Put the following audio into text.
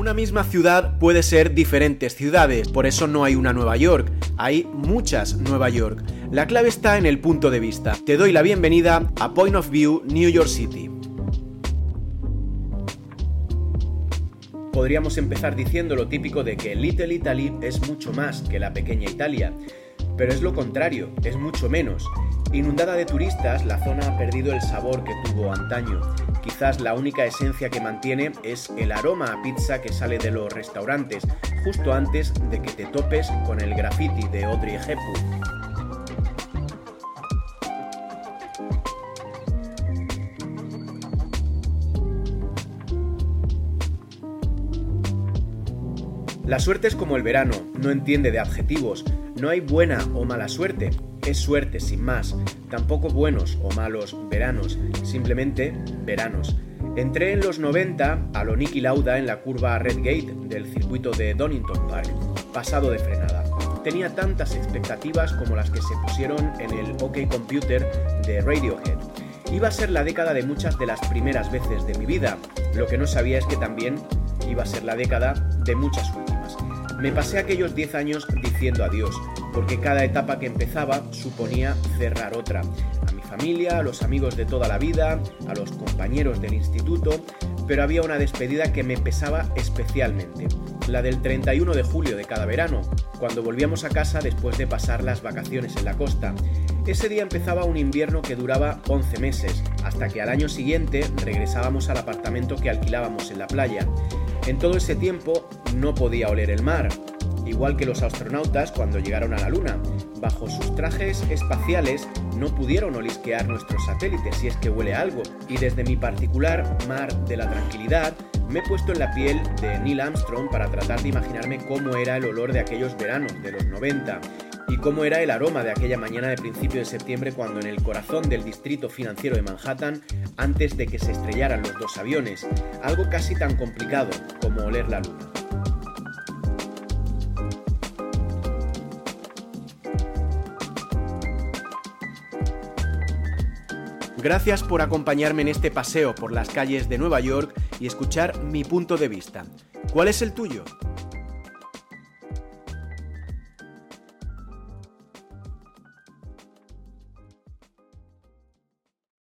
Una misma ciudad puede ser diferentes ciudades, por eso no hay una Nueva York, hay muchas Nueva York. La clave está en el punto de vista. Te doy la bienvenida a Point of View New York City. Podríamos empezar diciendo lo típico de que Little Italy es mucho más que la pequeña Italia, pero es lo contrario, es mucho menos. Inundada de turistas, la zona ha perdido el sabor que tuvo antaño. Quizás la única esencia que mantiene es el aroma a pizza que sale de los restaurantes, justo antes de que te topes con el graffiti de Audrey Hepburn. La suerte es como el verano, no entiende de adjetivos, no hay buena o mala suerte, es suerte sin más, tampoco buenos o malos veranos, simplemente veranos. Entré en los 90 a lo Niki Lauda en la curva Red Gate del circuito de Donington Park, pasado de frenada. Tenía tantas expectativas como las que se pusieron en el OK Computer de Radiohead. Iba a ser la década de muchas de las primeras veces de mi vida, lo que no sabía es que también iba a ser la década de muchas últimas. Me pasé aquellos 10 años diciendo adiós, porque cada etapa que empezaba suponía cerrar otra. A mi familia, a los amigos de toda la vida, a los compañeros del instituto, pero había una despedida que me pesaba especialmente, la del 31 de julio de cada verano, cuando volvíamos a casa después de pasar las vacaciones en la costa. Ese día empezaba un invierno que duraba 11 meses, hasta que al año siguiente regresábamos al apartamento que alquilábamos en la playa. En todo ese tiempo no podía oler el mar, igual que los astronautas cuando llegaron a la Luna. Bajo sus trajes espaciales no pudieron olisquear nuestros satélites si es que huele algo, y desde mi particular mar de la tranquilidad me he puesto en la piel de Neil Armstrong para tratar de imaginarme cómo era el olor de aquellos veranos de los 90 y cómo era el aroma de aquella mañana de principio de septiembre cuando en el corazón del distrito financiero de Manhattan, antes de que se estrellaran los dos aviones, algo casi tan complicado como oler la luna. Gracias por acompañarme en este paseo por las calles de Nueva York y escuchar mi punto de vista. ¿Cuál es el tuyo?